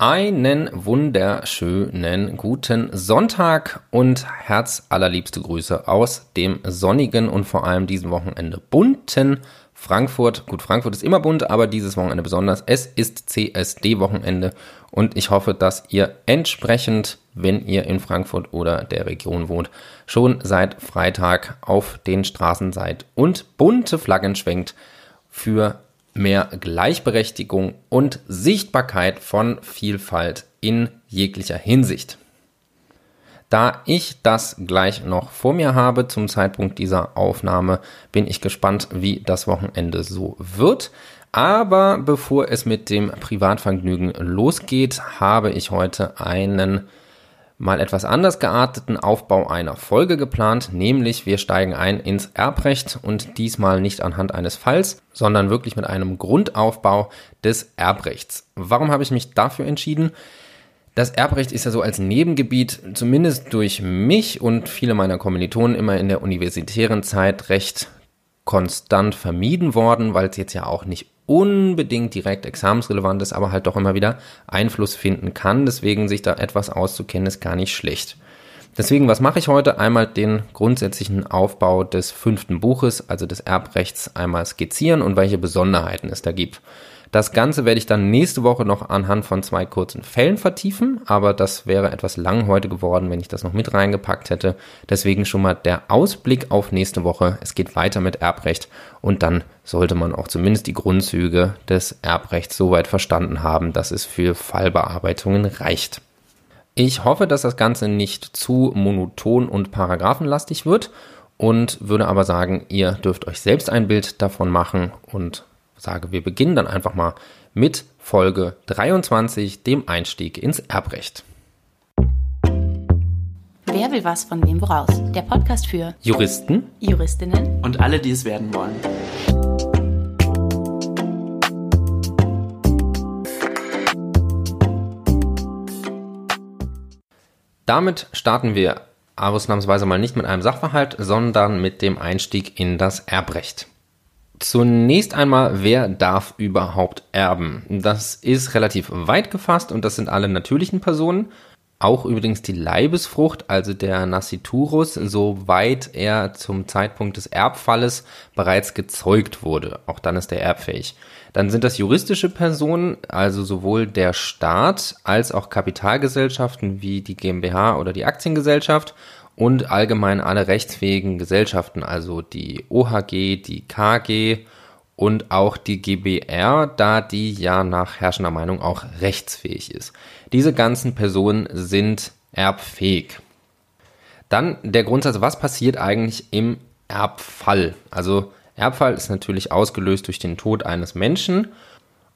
Einen wunderschönen guten Sonntag und herz allerliebste Grüße aus dem sonnigen und vor allem diesem Wochenende bunten Frankfurt. Gut, Frankfurt ist immer bunt, aber dieses Wochenende besonders. Es ist CSD-Wochenende und ich hoffe, dass ihr entsprechend, wenn ihr in Frankfurt oder der Region wohnt, schon seit Freitag auf den Straßen seid und bunte Flaggen schwenkt für mehr Gleichberechtigung und Sichtbarkeit von Vielfalt in jeglicher Hinsicht. Da ich das gleich noch vor mir habe zum Zeitpunkt dieser Aufnahme, bin ich gespannt, wie das Wochenende so wird. Aber bevor es mit dem Privatvergnügen losgeht, habe ich heute einen mal etwas anders gearteten Aufbau einer Folge geplant, nämlich wir steigen ein ins Erbrecht und diesmal nicht anhand eines Falls, sondern wirklich mit einem Grundaufbau des Erbrechts. Warum habe ich mich dafür entschieden? Das Erbrecht ist ja so als Nebengebiet, zumindest durch mich und viele meiner Kommilitonen immer in der universitären Zeit recht konstant vermieden worden, weil es jetzt ja auch nicht unbedingt direkt examensrelevant ist, aber halt doch immer wieder Einfluss finden kann. Deswegen sich da etwas auszukennen, ist gar nicht schlecht. Deswegen, was mache ich heute? Einmal den grundsätzlichen Aufbau des fünften Buches, also des Erbrechts, einmal skizzieren und welche Besonderheiten es da gibt. Das Ganze werde ich dann nächste Woche noch anhand von zwei kurzen Fällen vertiefen, aber das wäre etwas lang heute geworden, wenn ich das noch mit reingepackt hätte. Deswegen schon mal der Ausblick auf nächste Woche. Es geht weiter mit Erbrecht und dann sollte man auch zumindest die Grundzüge des Erbrechts soweit verstanden haben, dass es für Fallbearbeitungen reicht. Ich hoffe, dass das Ganze nicht zu monoton und paragraphenlastig wird und würde aber sagen, ihr dürft euch selbst ein Bild davon machen und sage, wir beginnen dann einfach mal mit Folge 23, dem Einstieg ins Erbrecht. Wer will was von wem woraus? Der Podcast für Juristen, Juristinnen und alle, die es werden wollen. Damit starten wir ausnahmsweise mal nicht mit einem Sachverhalt, sondern mit dem Einstieg in das Erbrecht. Zunächst einmal, wer darf überhaupt erben? Das ist relativ weit gefasst und das sind alle natürlichen Personen. Auch übrigens die Leibesfrucht, also der Nasciturus, soweit er zum Zeitpunkt des Erbfalles bereits gezeugt wurde. Auch dann ist er erbfähig. Dann sind das juristische Personen, also sowohl der Staat als auch Kapitalgesellschaften wie die GmbH oder die Aktiengesellschaft und allgemein alle rechtsfähigen Gesellschaften, also die OHG, die KG und auch die GBR, da die ja nach herrschender Meinung auch rechtsfähig ist. Diese ganzen Personen sind erbfähig. Dann der Grundsatz, was passiert eigentlich im Erbfall? Also Erbfall ist natürlich ausgelöst durch den Tod eines Menschen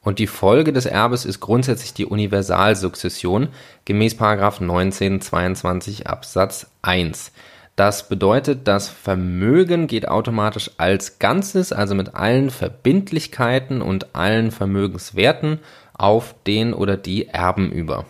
und die Folge des Erbes ist grundsätzlich die Universalsukzession gemäß 1922 Absatz 1. Das bedeutet, das Vermögen geht automatisch als Ganzes, also mit allen Verbindlichkeiten und allen Vermögenswerten auf den oder die Erben über.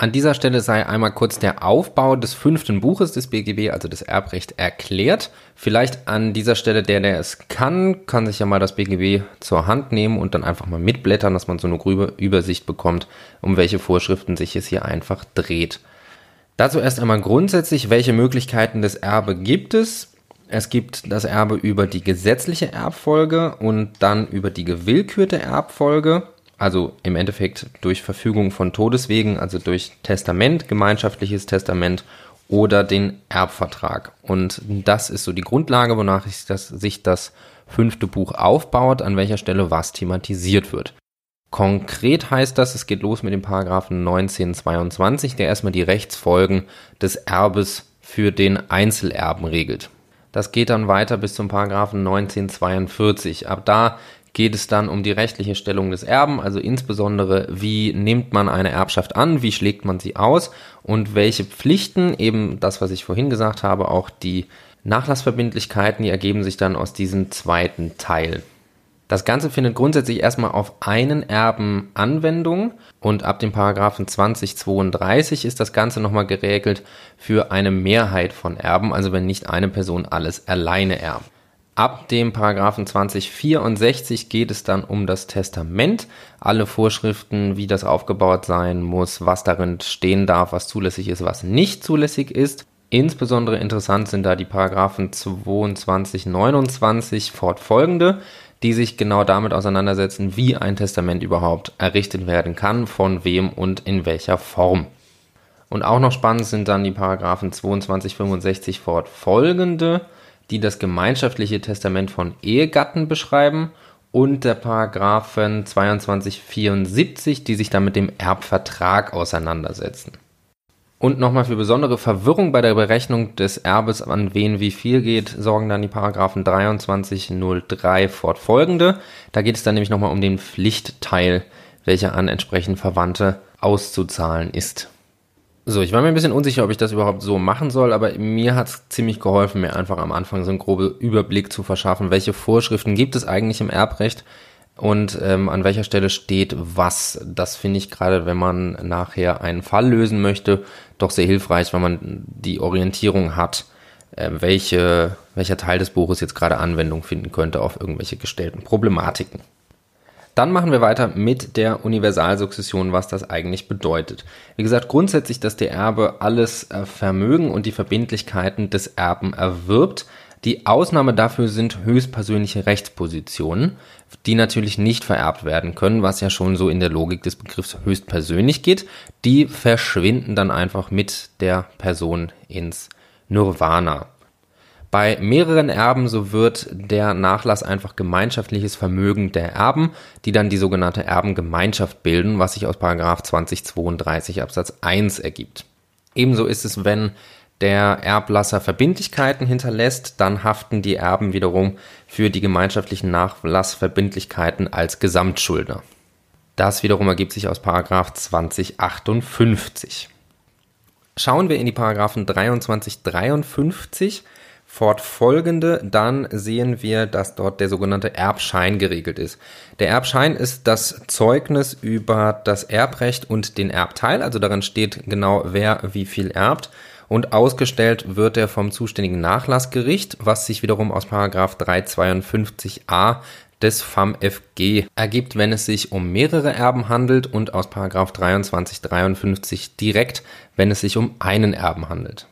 An dieser Stelle sei einmal kurz der Aufbau des fünften Buches des BGB, also des Erbrecht, erklärt. Vielleicht an dieser Stelle der, der es kann, kann sich ja mal das BGB zur Hand nehmen und dann einfach mal mitblättern, dass man so eine grübe Übersicht bekommt, um welche Vorschriften sich es hier einfach dreht. Dazu erst einmal grundsätzlich, welche Möglichkeiten des Erbe gibt es. Es gibt das Erbe über die gesetzliche Erbfolge und dann über die gewillkürte Erbfolge also im Endeffekt durch Verfügung von Todeswegen, also durch Testament, gemeinschaftliches Testament oder den Erbvertrag. Und das ist so die Grundlage, wonach das, sich das fünfte Buch aufbaut, an welcher Stelle was thematisiert wird. Konkret heißt das, es geht los mit dem Paragraphen 1922, der erstmal die Rechtsfolgen des Erbes für den Einzelerben regelt. Das geht dann weiter bis zum Paragraphen 1942. Ab da geht es dann um die rechtliche Stellung des Erben, also insbesondere wie nimmt man eine Erbschaft an, wie schlägt man sie aus und welche Pflichten, eben das, was ich vorhin gesagt habe, auch die Nachlassverbindlichkeiten, die ergeben sich dann aus diesem zweiten Teil. Das Ganze findet grundsätzlich erstmal auf einen Erben Anwendung und ab dem Paragraphen 2032 ist das Ganze nochmal geregelt für eine Mehrheit von Erben, also wenn nicht eine Person alles alleine erbt. Ab dem Paragraphen 2064 geht es dann um das Testament. Alle Vorschriften, wie das aufgebaut sein muss, was darin stehen darf, was zulässig ist, was nicht zulässig ist. Insbesondere interessant sind da die Paragraphen 22, 29 fortfolgende, die sich genau damit auseinandersetzen, wie ein Testament überhaupt errichtet werden kann, von wem und in welcher Form. Und auch noch spannend sind dann die Paragraphen 22, 65 fortfolgende, die das gemeinschaftliche Testament von Ehegatten beschreiben und der Paragraphen 22, 74, die sich dann mit dem Erbvertrag auseinandersetzen. Und nochmal für besondere Verwirrung bei der Berechnung des Erbes, an wen wie viel geht, sorgen dann die Paragraphen 2303 fortfolgende. Da geht es dann nämlich nochmal um den Pflichtteil, welcher an entsprechend Verwandte auszuzahlen ist. So, ich war mir ein bisschen unsicher, ob ich das überhaupt so machen soll, aber mir hat es ziemlich geholfen, mir einfach am Anfang so einen groben Überblick zu verschaffen, welche Vorschriften gibt es eigentlich im Erbrecht und ähm, an welcher Stelle steht was. Das finde ich gerade, wenn man nachher einen Fall lösen möchte, doch sehr hilfreich, wenn man die Orientierung hat, äh, welche, welcher Teil des Buches jetzt gerade Anwendung finden könnte auf irgendwelche gestellten Problematiken. Dann machen wir weiter mit der Universalsukzession, was das eigentlich bedeutet. Wie gesagt, grundsätzlich, dass der Erbe alles äh, Vermögen und die Verbindlichkeiten des Erben erwirbt. Die Ausnahme dafür sind höchstpersönliche Rechtspositionen, die natürlich nicht vererbt werden können, was ja schon so in der Logik des Begriffs höchstpersönlich geht. Die verschwinden dann einfach mit der Person ins Nirvana. Bei mehreren Erben so wird der Nachlass einfach gemeinschaftliches Vermögen der Erben, die dann die sogenannte Erbengemeinschaft bilden, was sich aus 2032 Absatz 1 ergibt. Ebenso ist es, wenn der Erblasser Verbindlichkeiten hinterlässt, dann haften die Erben wiederum für die gemeinschaftlichen Nachlassverbindlichkeiten als Gesamtschuldner. Das wiederum ergibt sich aus Paragraph 2058. Schauen wir in die Paragraphen 23, 53 fortfolgende, dann sehen wir, dass dort der sogenannte Erbschein geregelt ist. Der Erbschein ist das Zeugnis über das Erbrecht und den Erbteil, also darin steht genau, wer wie viel erbt und ausgestellt wird er vom zuständigen Nachlassgericht, was sich wiederum aus 352a des FAMFG ergibt, wenn es sich um mehrere Erben handelt und aus 2353 direkt, wenn es sich um einen Erben handelt.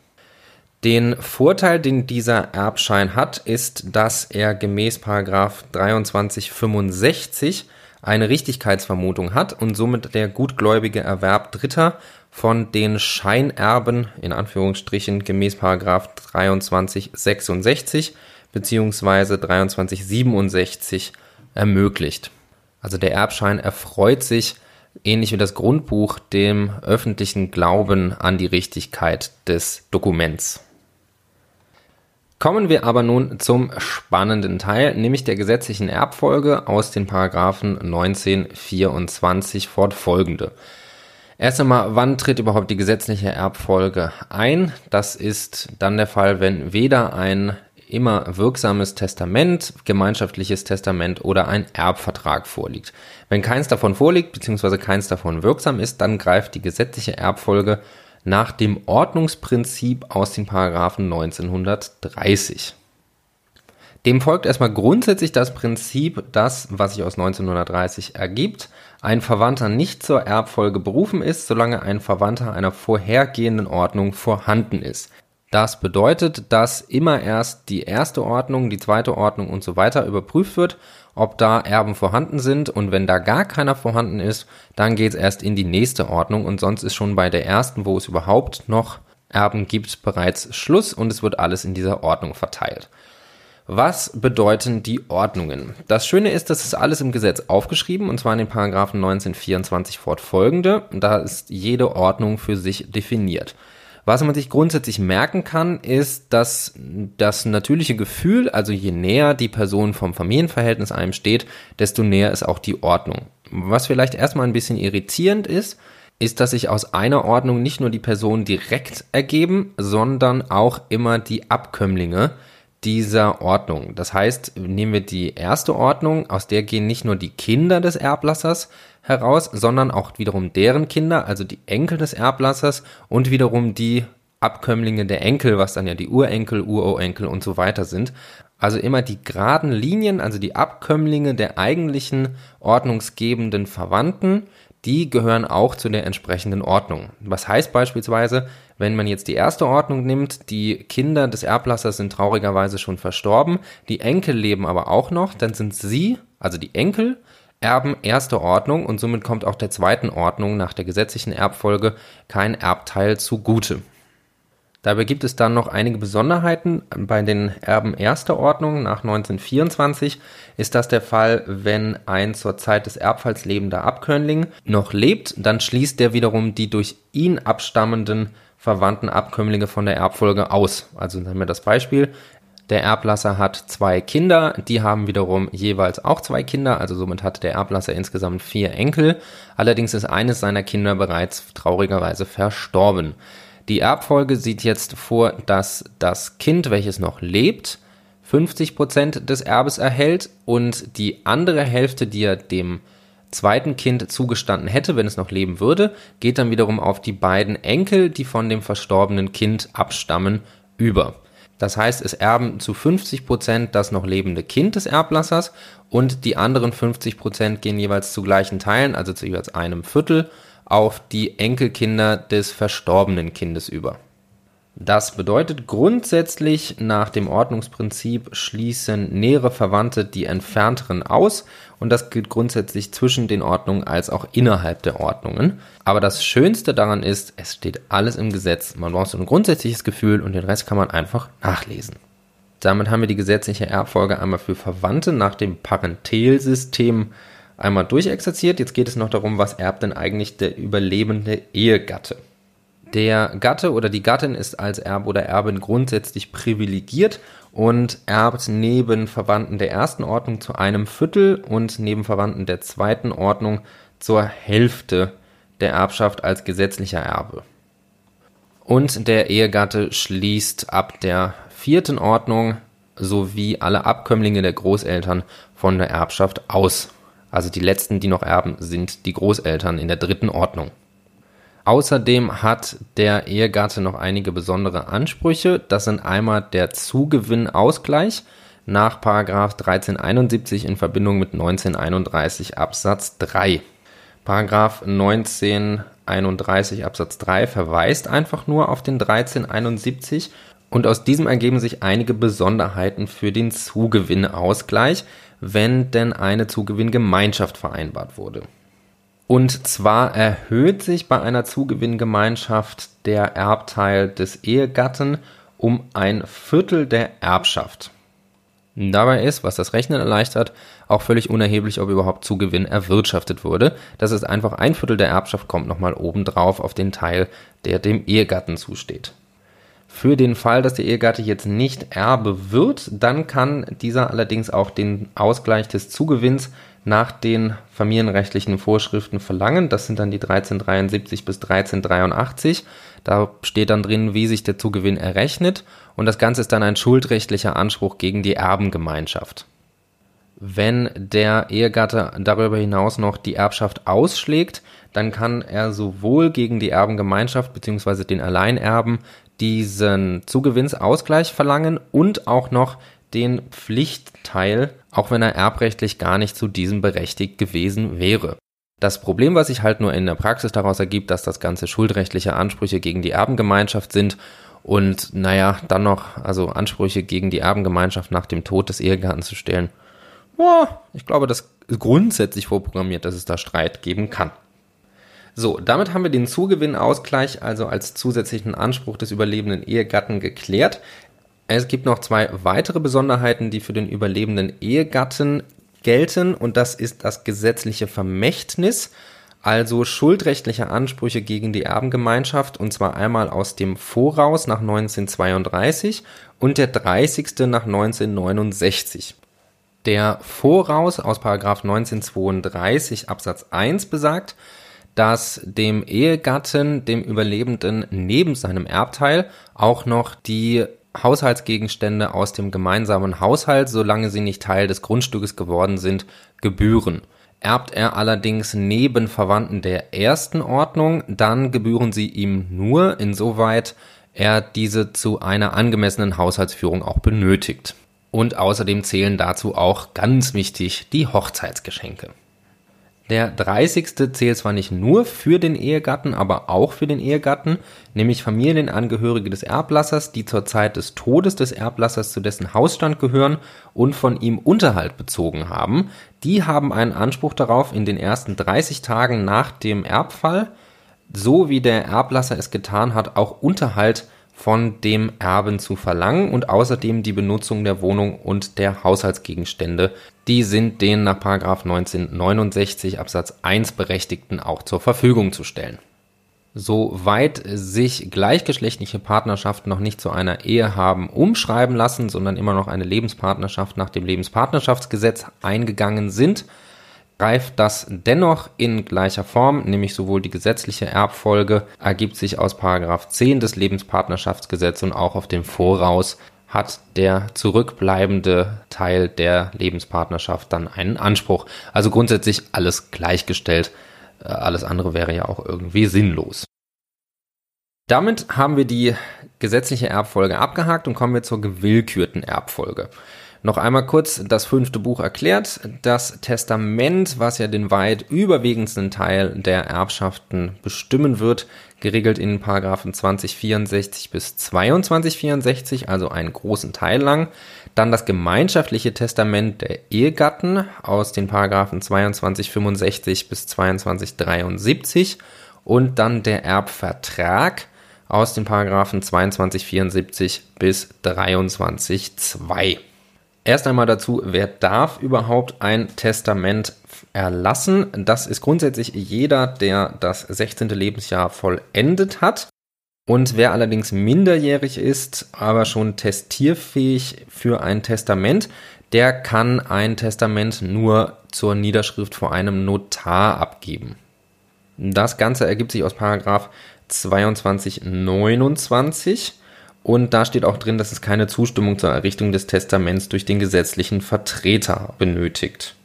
Den Vorteil, den dieser Erbschein hat, ist, dass er gemäß 2365 eine Richtigkeitsvermutung hat und somit der gutgläubige Erwerb Dritter von den Scheinerben in Anführungsstrichen gemäß Paragraph 2366 beziehungsweise 2367 ermöglicht. Also der Erbschein erfreut sich ähnlich wie das Grundbuch dem öffentlichen Glauben an die Richtigkeit des Dokuments. Kommen wir aber nun zum spannenden Teil, nämlich der gesetzlichen Erbfolge aus den Paragraphen 19, 24 fortfolgende. Erst einmal, wann tritt überhaupt die gesetzliche Erbfolge ein? Das ist dann der Fall, wenn weder ein immer wirksames Testament, gemeinschaftliches Testament oder ein Erbvertrag vorliegt. Wenn keins davon vorliegt, beziehungsweise keins davon wirksam ist, dann greift die gesetzliche Erbfolge nach dem Ordnungsprinzip aus den Paragraphen 1930. Dem folgt erstmal grundsätzlich das Prinzip, das, was sich aus 1930 ergibt, ein Verwandter nicht zur Erbfolge berufen ist, solange ein Verwandter einer vorhergehenden Ordnung vorhanden ist. Das bedeutet, dass immer erst die erste Ordnung, die zweite Ordnung und so weiter überprüft wird, ob da Erben vorhanden sind und wenn da gar keiner vorhanden ist, dann geht es erst in die nächste Ordnung und sonst ist schon bei der ersten, wo es überhaupt noch Erben gibt, bereits Schluss und es wird alles in dieser Ordnung verteilt. Was bedeuten die Ordnungen? Das Schöne ist, das ist alles im Gesetz aufgeschrieben und zwar in den Paragraphen 1924 fortfolgende. Da ist jede Ordnung für sich definiert. Was man sich grundsätzlich merken kann, ist, dass das natürliche Gefühl, also je näher die Person vom Familienverhältnis einem steht, desto näher ist auch die Ordnung. Was vielleicht erstmal ein bisschen irritierend ist, ist, dass sich aus einer Ordnung nicht nur die Personen direkt ergeben, sondern auch immer die Abkömmlinge, dieser Ordnung. Das heißt, nehmen wir die erste Ordnung, aus der gehen nicht nur die Kinder des Erblassers heraus, sondern auch wiederum deren Kinder, also die Enkel des Erblassers und wiederum die Abkömmlinge der Enkel, was dann ja die Urenkel, Urorenkel und so weiter sind. Also immer die geraden Linien, also die Abkömmlinge der eigentlichen ordnungsgebenden Verwandten, die gehören auch zu der entsprechenden Ordnung. Was heißt beispielsweise, wenn man jetzt die erste Ordnung nimmt, die Kinder des Erblassers sind traurigerweise schon verstorben, die Enkel leben aber auch noch, dann sind sie, also die Enkel, Erben erster Ordnung und somit kommt auch der zweiten Ordnung nach der gesetzlichen Erbfolge kein Erbteil zugute. Dabei gibt es dann noch einige Besonderheiten. Bei den Erben erster Ordnung nach 1924 ist das der Fall, wenn ein zur Zeit des Erbfalls lebender Abkömmling noch lebt, dann schließt der wiederum die durch ihn abstammenden verwandten Abkömmlinge von der Erbfolge aus. Also nehmen wir das Beispiel. Der Erblasser hat zwei Kinder, die haben wiederum jeweils auch zwei Kinder, also somit hat der Erblasser insgesamt vier Enkel. Allerdings ist eines seiner Kinder bereits traurigerweise verstorben. Die Erbfolge sieht jetzt vor, dass das Kind, welches noch lebt, 50 Prozent des Erbes erhält und die andere Hälfte, die er dem zweiten Kind zugestanden hätte, wenn es noch leben würde, geht dann wiederum auf die beiden Enkel, die von dem verstorbenen Kind abstammen, über. Das heißt, es erben zu 50 Prozent das noch lebende Kind des Erblassers und die anderen 50 Prozent gehen jeweils zu gleichen Teilen, also zu jeweils einem Viertel auf die Enkelkinder des verstorbenen Kindes über. Das bedeutet grundsätzlich nach dem Ordnungsprinzip schließen nähere Verwandte die entfernteren aus und das gilt grundsätzlich zwischen den Ordnungen als auch innerhalb der Ordnungen. Aber das Schönste daran ist, es steht alles im Gesetz. Man braucht so ein grundsätzliches Gefühl und den Rest kann man einfach nachlesen. Damit haben wir die gesetzliche Erbfolge einmal für Verwandte nach dem Parentelsystem einmal durchexerziert. Jetzt geht es noch darum, was erbt denn eigentlich der überlebende Ehegatte. Der Gatte oder die Gattin ist als Erbe oder Erbin grundsätzlich privilegiert und erbt neben Verwandten der ersten Ordnung zu einem Viertel und neben Verwandten der zweiten Ordnung zur Hälfte der Erbschaft als gesetzlicher Erbe. Und der Ehegatte schließt ab der vierten Ordnung sowie alle Abkömmlinge der Großeltern von der Erbschaft aus. Also die letzten, die noch erben, sind die Großeltern in der dritten Ordnung. Außerdem hat der Ehegatte noch einige besondere Ansprüche. Das sind einmal der Zugewinnausgleich nach 1371 in Verbindung mit 1931 Absatz 3. Paragraph 1931 Absatz 3 verweist einfach nur auf den 1371 und aus diesem ergeben sich einige Besonderheiten für den Zugewinnausgleich, wenn denn eine Zugewinngemeinschaft vereinbart wurde. Und zwar erhöht sich bei einer Zugewinngemeinschaft der Erbteil des Ehegatten um ein Viertel der Erbschaft. Dabei ist, was das Rechnen erleichtert, auch völlig unerheblich, ob überhaupt Zugewinn erwirtschaftet wurde. Das ist einfach ein Viertel der Erbschaft kommt nochmal obendrauf auf den Teil, der dem Ehegatten zusteht. Für den Fall, dass der Ehegatte jetzt nicht Erbe wird, dann kann dieser allerdings auch den Ausgleich des Zugewinns nach den familienrechtlichen Vorschriften verlangen. Das sind dann die 1373 bis 1383. Da steht dann drin, wie sich der Zugewinn errechnet und das Ganze ist dann ein schuldrechtlicher Anspruch gegen die Erbengemeinschaft. Wenn der Ehegatte darüber hinaus noch die Erbschaft ausschlägt, dann kann er sowohl gegen die Erbengemeinschaft bzw. den Alleinerben diesen Zugewinnsausgleich verlangen und auch noch den Pflichtteil, auch wenn er erbrechtlich gar nicht zu diesem berechtigt gewesen wäre. Das Problem, was sich halt nur in der Praxis daraus ergibt, dass das Ganze schuldrechtliche Ansprüche gegen die Erbengemeinschaft sind und naja, dann noch also Ansprüche gegen die Erbengemeinschaft nach dem Tod des Ehegatten zu stellen. Boah, ich glaube, das ist grundsätzlich vorprogrammiert, dass es da Streit geben kann. So, damit haben wir den Zugewinnausgleich also als zusätzlichen Anspruch des überlebenden Ehegatten geklärt. Es gibt noch zwei weitere Besonderheiten, die für den überlebenden Ehegatten gelten und das ist das gesetzliche Vermächtnis, also schuldrechtliche Ansprüche gegen die Erbengemeinschaft und zwar einmal aus dem Voraus nach 1932 und der 30. nach 1969. Der Voraus aus 1932 Absatz 1 besagt, dass dem Ehegatten, dem Überlebenden neben seinem Erbteil auch noch die Haushaltsgegenstände aus dem gemeinsamen Haushalt, solange sie nicht Teil des Grundstückes geworden sind, gebühren. Erbt er allerdings neben Verwandten der ersten Ordnung, dann gebühren sie ihm nur insoweit er diese zu einer angemessenen Haushaltsführung auch benötigt. Und außerdem zählen dazu auch ganz wichtig die Hochzeitsgeschenke. Der 30. zählt zwar nicht nur für den Ehegatten, aber auch für den Ehegatten, nämlich Familienangehörige des Erblassers, die zur Zeit des Todes des Erblassers zu dessen Hausstand gehören und von ihm Unterhalt bezogen haben. Die haben einen Anspruch darauf, in den ersten 30 Tagen nach dem Erbfall, so wie der Erblasser es getan hat, auch Unterhalt von dem Erben zu verlangen und außerdem die Benutzung der Wohnung und der Haushaltsgegenstände. Die sind den nach 1969 Absatz 1 Berechtigten auch zur Verfügung zu stellen. Soweit sich gleichgeschlechtliche Partnerschaften noch nicht zu einer Ehe haben umschreiben lassen, sondern immer noch eine Lebenspartnerschaft nach dem Lebenspartnerschaftsgesetz eingegangen sind, greift das dennoch in gleicher Form, nämlich sowohl die gesetzliche Erbfolge ergibt sich aus Paragraph 10 des Lebenspartnerschaftsgesetzes und auch auf dem Voraus hat der zurückbleibende Teil der Lebenspartnerschaft dann einen Anspruch. Also grundsätzlich alles gleichgestellt. Äh, alles andere wäre ja auch irgendwie sinnlos. Damit haben wir die gesetzliche Erbfolge abgehakt und kommen wir zur gewillkürten Erbfolge. Noch einmal kurz das fünfte Buch erklärt. Das Testament, was ja den weit überwiegendsten Teil der Erbschaften bestimmen wird, geregelt in Paragraphen 2064 bis 2264, also einen großen Teil lang. Dann das gemeinschaftliche Testament der Ehegatten aus den Paragraphen 2265 bis 2273 und dann der Erbvertrag aus den Paragraphen 2274 bis 23.2. Erst einmal dazu, wer darf überhaupt ein Testament erlassen? Das ist grundsätzlich jeder, der das 16. Lebensjahr vollendet hat. Und wer allerdings minderjährig ist, aber schon testierfähig für ein Testament, der kann ein Testament nur zur Niederschrift vor einem Notar abgeben. Das Ganze ergibt sich aus Paragraph 2229 und da steht auch drin, dass es keine Zustimmung zur Errichtung des Testaments durch den gesetzlichen Vertreter benötigt.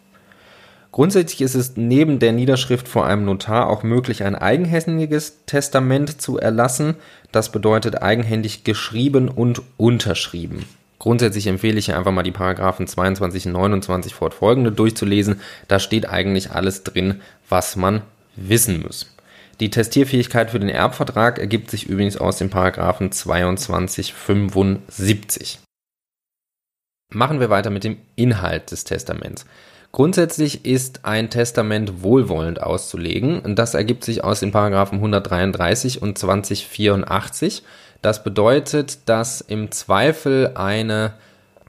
Grundsätzlich ist es neben der Niederschrift vor einem Notar auch möglich, ein eigenhändiges Testament zu erlassen. Das bedeutet eigenhändig geschrieben und unterschrieben. Grundsätzlich empfehle ich einfach mal die Paragraphen 22 und 29 fortfolgende durchzulesen. Da steht eigentlich alles drin, was man wissen muss. Die Testierfähigkeit für den Erbvertrag ergibt sich übrigens aus dem Paragraphen 2275. Machen wir weiter mit dem Inhalt des Testaments. Grundsätzlich ist ein Testament wohlwollend auszulegen. Das ergibt sich aus den Paragraphen 133 und 2084. Das bedeutet, dass im Zweifel eine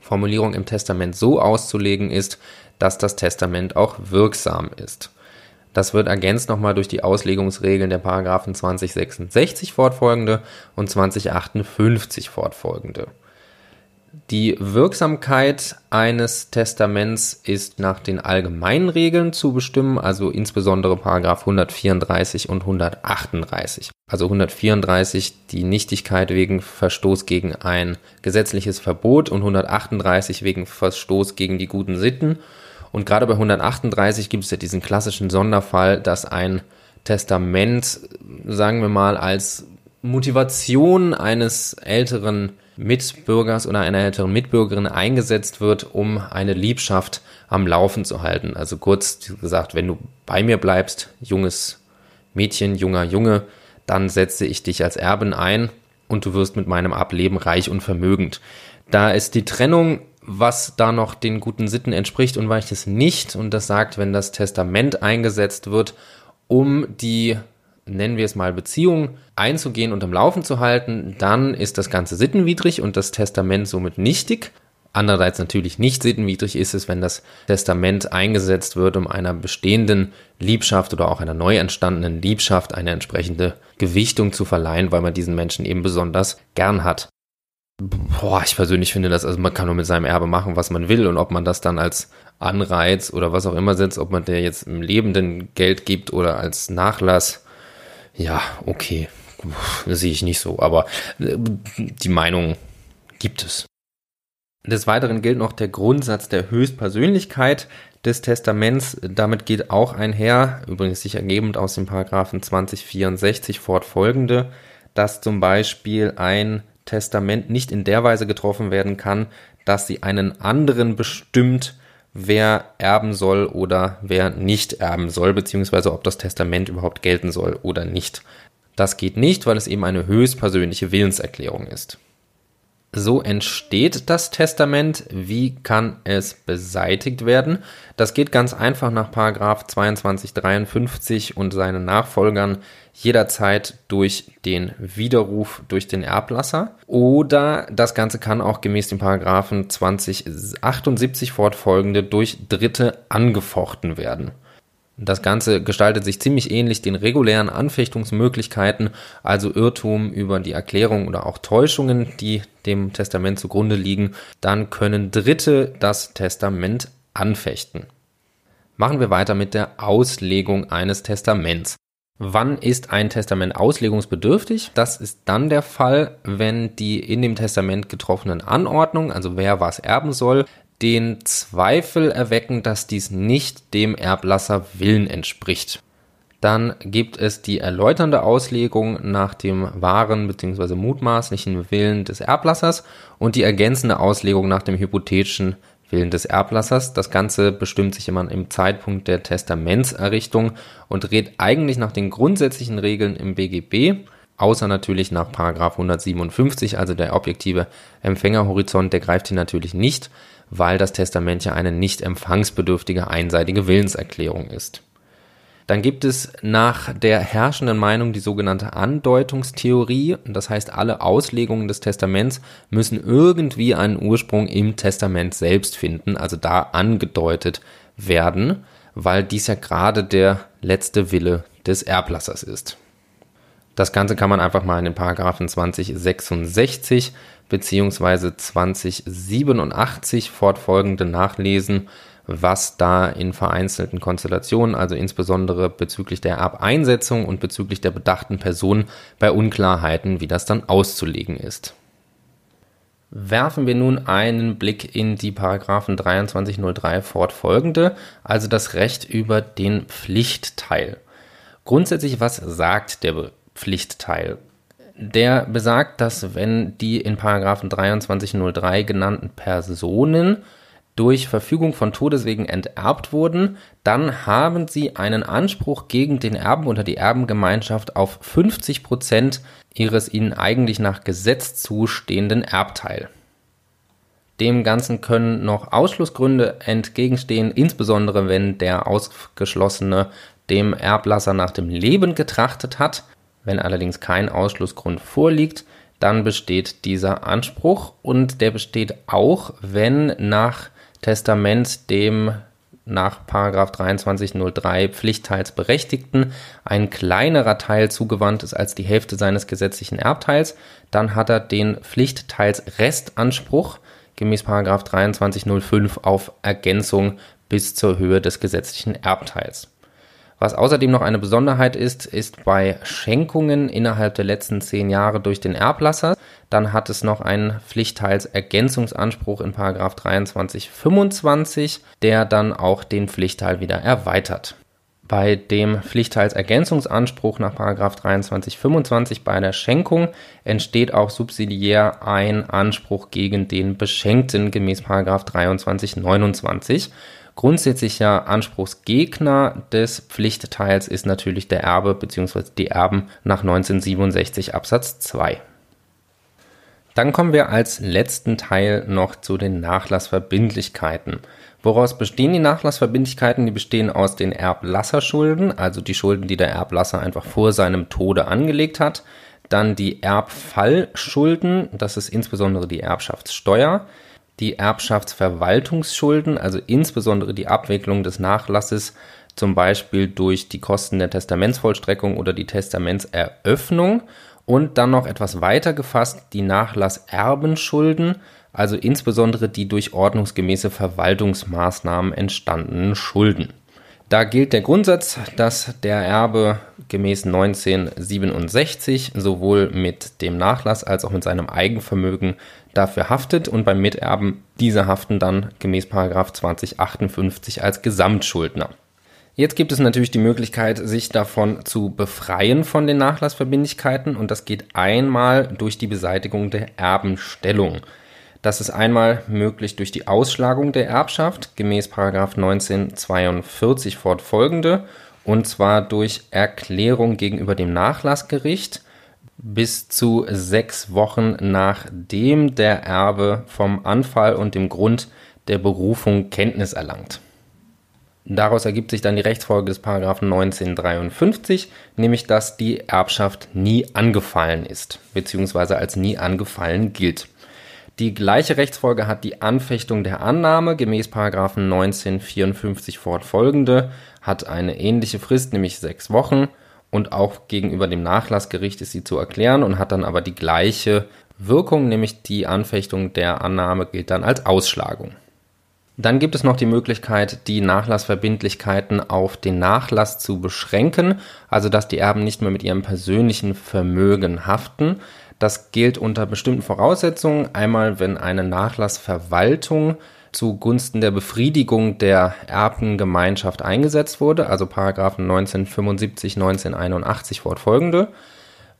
Formulierung im Testament so auszulegen ist, dass das Testament auch wirksam ist. Das wird ergänzt nochmal durch die Auslegungsregeln der Paragraphen 2066 fortfolgende und 2058 fortfolgende. Die Wirksamkeit eines Testaments ist nach den allgemeinen Regeln zu bestimmen, also insbesondere Paragraph 134 und 138. Also 134 die Nichtigkeit wegen Verstoß gegen ein gesetzliches Verbot und 138 wegen Verstoß gegen die guten Sitten und gerade bei 138 gibt es ja diesen klassischen Sonderfall, dass ein Testament, sagen wir mal, als Motivation eines älteren Mitbürgers oder einer älteren Mitbürgerin eingesetzt wird, um eine Liebschaft am Laufen zu halten. Also kurz gesagt, wenn du bei mir bleibst, junges Mädchen, junger Junge, dann setze ich dich als Erbin ein und du wirst mit meinem Ableben reich und vermögend. Da ist die Trennung was da noch den guten Sitten entspricht und das nicht. Und das sagt, wenn das Testament eingesetzt wird, um die, nennen wir es mal, Beziehung einzugehen und am Laufen zu halten, dann ist das Ganze sittenwidrig und das Testament somit nichtig. Andererseits natürlich nicht sittenwidrig ist es, wenn das Testament eingesetzt wird, um einer bestehenden Liebschaft oder auch einer neu entstandenen Liebschaft eine entsprechende Gewichtung zu verleihen, weil man diesen Menschen eben besonders gern hat. Boah, ich persönlich finde das, also man kann nur mit seinem Erbe machen, was man will und ob man das dann als Anreiz oder was auch immer setzt, ob man der jetzt im Lebenden Geld gibt oder als Nachlass, ja, okay, sehe ich nicht so, aber äh, die Meinung gibt es. Des Weiteren gilt noch der Grundsatz der Höchstpersönlichkeit des Testaments. Damit geht auch einher, übrigens sich ergebend aus dem Paragraphen 2064 fortfolgende, dass zum Beispiel ein Testament nicht in der Weise getroffen werden kann, dass sie einen anderen bestimmt, wer erben soll oder wer nicht erben soll, beziehungsweise ob das Testament überhaupt gelten soll oder nicht. Das geht nicht, weil es eben eine höchstpersönliche Willenserklärung ist. So entsteht das Testament. Wie kann es beseitigt werden? Das geht ganz einfach nach Paragraph 2253 und seinen Nachfolgern jederzeit durch den Widerruf durch den Erblasser. Oder das Ganze kann auch gemäß den Paragraphen 2078 fortfolgende durch Dritte angefochten werden. Das Ganze gestaltet sich ziemlich ähnlich den regulären Anfechtungsmöglichkeiten, also Irrtum über die Erklärung oder auch Täuschungen, die dem Testament zugrunde liegen. Dann können Dritte das Testament anfechten. Machen wir weiter mit der Auslegung eines Testaments. Wann ist ein Testament auslegungsbedürftig? Das ist dann der Fall, wenn die in dem Testament getroffenen Anordnungen, also wer was erben soll, den Zweifel erwecken, dass dies nicht dem Erblasser Willen entspricht. Dann gibt es die erläuternde Auslegung nach dem wahren bzw. mutmaßlichen Willen des Erblassers und die ergänzende Auslegung nach dem hypothetischen Willen des Erblassers. Das Ganze bestimmt sich immer im Zeitpunkt der Testamentserrichtung und dreht eigentlich nach den grundsätzlichen Regeln im BGB, außer natürlich nach 157, also der objektive Empfängerhorizont, der greift hier natürlich nicht weil das Testament ja eine nicht empfangsbedürftige einseitige Willenserklärung ist. Dann gibt es nach der herrschenden Meinung die sogenannte Andeutungstheorie. Das heißt, alle Auslegungen des Testaments müssen irgendwie einen Ursprung im Testament selbst finden, also da angedeutet werden, weil dies ja gerade der letzte Wille des Erblassers ist. Das Ganze kann man einfach mal in den Paragraphen 2066 beziehungsweise 2087 fortfolgende nachlesen, was da in vereinzelten Konstellationen, also insbesondere bezüglich der Erbeinsetzung und bezüglich der bedachten Person bei Unklarheiten, wie das dann auszulegen ist. Werfen wir nun einen Blick in die Paragraphen 2303 fortfolgende, also das Recht über den Pflichtteil. Grundsätzlich, was sagt der Pflichtteil? Der besagt, dass wenn die in Paragraphen 2303 genannten Personen durch Verfügung von Todeswegen enterbt wurden, dann haben sie einen Anspruch gegen den Erben oder die Erbengemeinschaft auf 50 Prozent ihres ihnen eigentlich nach Gesetz zustehenden Erbteil. Dem Ganzen können noch Ausschlussgründe entgegenstehen, insbesondere wenn der Ausgeschlossene dem Erblasser nach dem Leben getrachtet hat wenn allerdings kein Ausschlussgrund vorliegt, dann besteht dieser Anspruch und der besteht auch, wenn nach Testament dem nach 2303 Pflichtteilsberechtigten ein kleinerer Teil zugewandt ist als die Hälfte seines gesetzlichen Erbteils, dann hat er den Pflichtteilsrestanspruch gemäß 2305 auf Ergänzung bis zur Höhe des gesetzlichen Erbteils. Was außerdem noch eine Besonderheit ist, ist bei Schenkungen innerhalb der letzten zehn Jahre durch den Erblasser, dann hat es noch einen Pflichtteilsergänzungsanspruch in 2325, der dann auch den Pflichtteil wieder erweitert. Bei dem Pflichtteilsergänzungsanspruch nach 2325 bei der Schenkung entsteht auch subsidiär ein Anspruch gegen den Beschenkten gemäß 2329 Grundsätzlicher Anspruchsgegner des Pflichtteils ist natürlich der Erbe bzw. die Erben nach 1967 Absatz 2. Dann kommen wir als letzten Teil noch zu den Nachlassverbindlichkeiten. Woraus bestehen die Nachlassverbindlichkeiten? Die bestehen aus den Erblasserschulden, also die Schulden, die der Erblasser einfach vor seinem Tode angelegt hat. Dann die Erbfallschulden, das ist insbesondere die Erbschaftssteuer die Erbschaftsverwaltungsschulden, also insbesondere die Abwicklung des Nachlasses, zum Beispiel durch die Kosten der Testamentsvollstreckung oder die Testamentseröffnung und dann noch etwas weiter gefasst die Nachlasserbenschulden, also insbesondere die durch ordnungsgemäße Verwaltungsmaßnahmen entstandenen Schulden. Da gilt der Grundsatz, dass der Erbe gemäß 1967 sowohl mit dem Nachlass als auch mit seinem Eigenvermögen dafür haftet und beim Miterben diese haften dann gemäß 2058 als Gesamtschuldner. Jetzt gibt es natürlich die Möglichkeit, sich davon zu befreien von den Nachlassverbindlichkeiten und das geht einmal durch die Beseitigung der Erbenstellung. Das ist einmal möglich durch die Ausschlagung der Erbschaft gemäß 1942 fortfolgende und zwar durch Erklärung gegenüber dem Nachlassgericht bis zu sechs Wochen nachdem der Erbe vom Anfall und dem Grund der Berufung Kenntnis erlangt. Daraus ergibt sich dann die Rechtsfolge des Paragraphen 1953, nämlich dass die Erbschaft nie angefallen ist, beziehungsweise als nie angefallen gilt. Die gleiche Rechtsfolge hat die Anfechtung der Annahme gemäß Paragraphen 1954 fortfolgende, hat eine ähnliche Frist, nämlich sechs Wochen und auch gegenüber dem Nachlassgericht ist sie zu erklären und hat dann aber die gleiche Wirkung, nämlich die Anfechtung der Annahme gilt dann als Ausschlagung. Dann gibt es noch die Möglichkeit, die Nachlassverbindlichkeiten auf den Nachlass zu beschränken, also dass die Erben nicht mehr mit ihrem persönlichen Vermögen haften. Das gilt unter bestimmten Voraussetzungen. Einmal, wenn eine Nachlassverwaltung zugunsten der Befriedigung der Erbengemeinschaft eingesetzt wurde, also Paragraphen 1975, 1981 fortfolgende.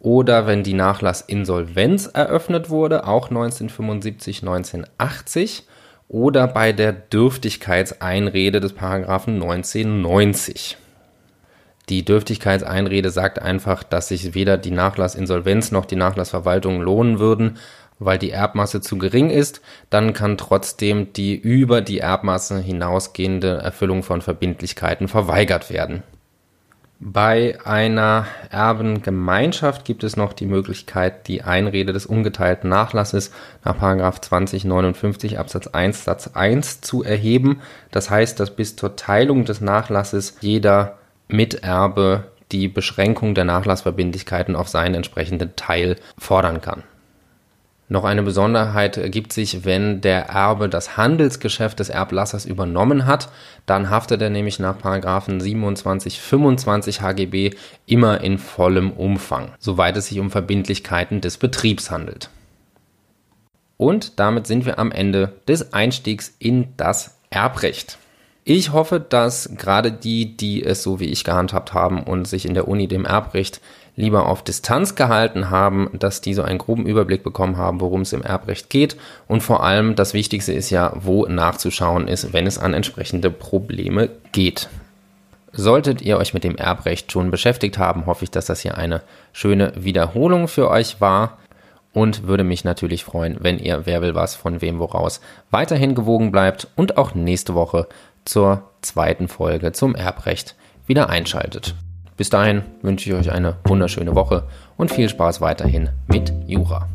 Oder wenn die Nachlassinsolvenz eröffnet wurde, auch 1975, 1980 oder bei der Dürftigkeitseinrede des Paragraphen 1990. Die Dürftigkeitseinrede sagt einfach, dass sich weder die Nachlassinsolvenz noch die Nachlassverwaltung lohnen würden, weil die Erbmasse zu gering ist, dann kann trotzdem die über die Erbmasse hinausgehende Erfüllung von Verbindlichkeiten verweigert werden. Bei einer Erbengemeinschaft gibt es noch die Möglichkeit, die Einrede des ungeteilten Nachlasses nach 2059 Absatz 1 Satz 1 zu erheben. Das heißt, dass bis zur Teilung des Nachlasses jeder Miterbe die Beschränkung der Nachlassverbindlichkeiten auf seinen entsprechenden Teil fordern kann. Noch eine Besonderheit ergibt sich, wenn der Erbe das Handelsgeschäft des Erblassers übernommen hat, dann haftet er nämlich nach 27, 25 HGB immer in vollem Umfang, soweit es sich um Verbindlichkeiten des Betriebs handelt. Und damit sind wir am Ende des Einstiegs in das Erbrecht. Ich hoffe, dass gerade die, die es so wie ich gehandhabt haben und sich in der Uni dem Erbrecht lieber auf Distanz gehalten haben, dass die so einen groben Überblick bekommen haben, worum es im Erbrecht geht. Und vor allem das Wichtigste ist ja, wo nachzuschauen ist, wenn es an entsprechende Probleme geht. Solltet ihr euch mit dem Erbrecht schon beschäftigt haben, hoffe ich, dass das hier eine schöne Wiederholung für euch war und würde mich natürlich freuen, wenn ihr Wer will was von wem woraus weiterhin gewogen bleibt und auch nächste Woche zur zweiten Folge zum Erbrecht wieder einschaltet. Bis dahin wünsche ich euch eine wunderschöne Woche und viel Spaß weiterhin mit Jura.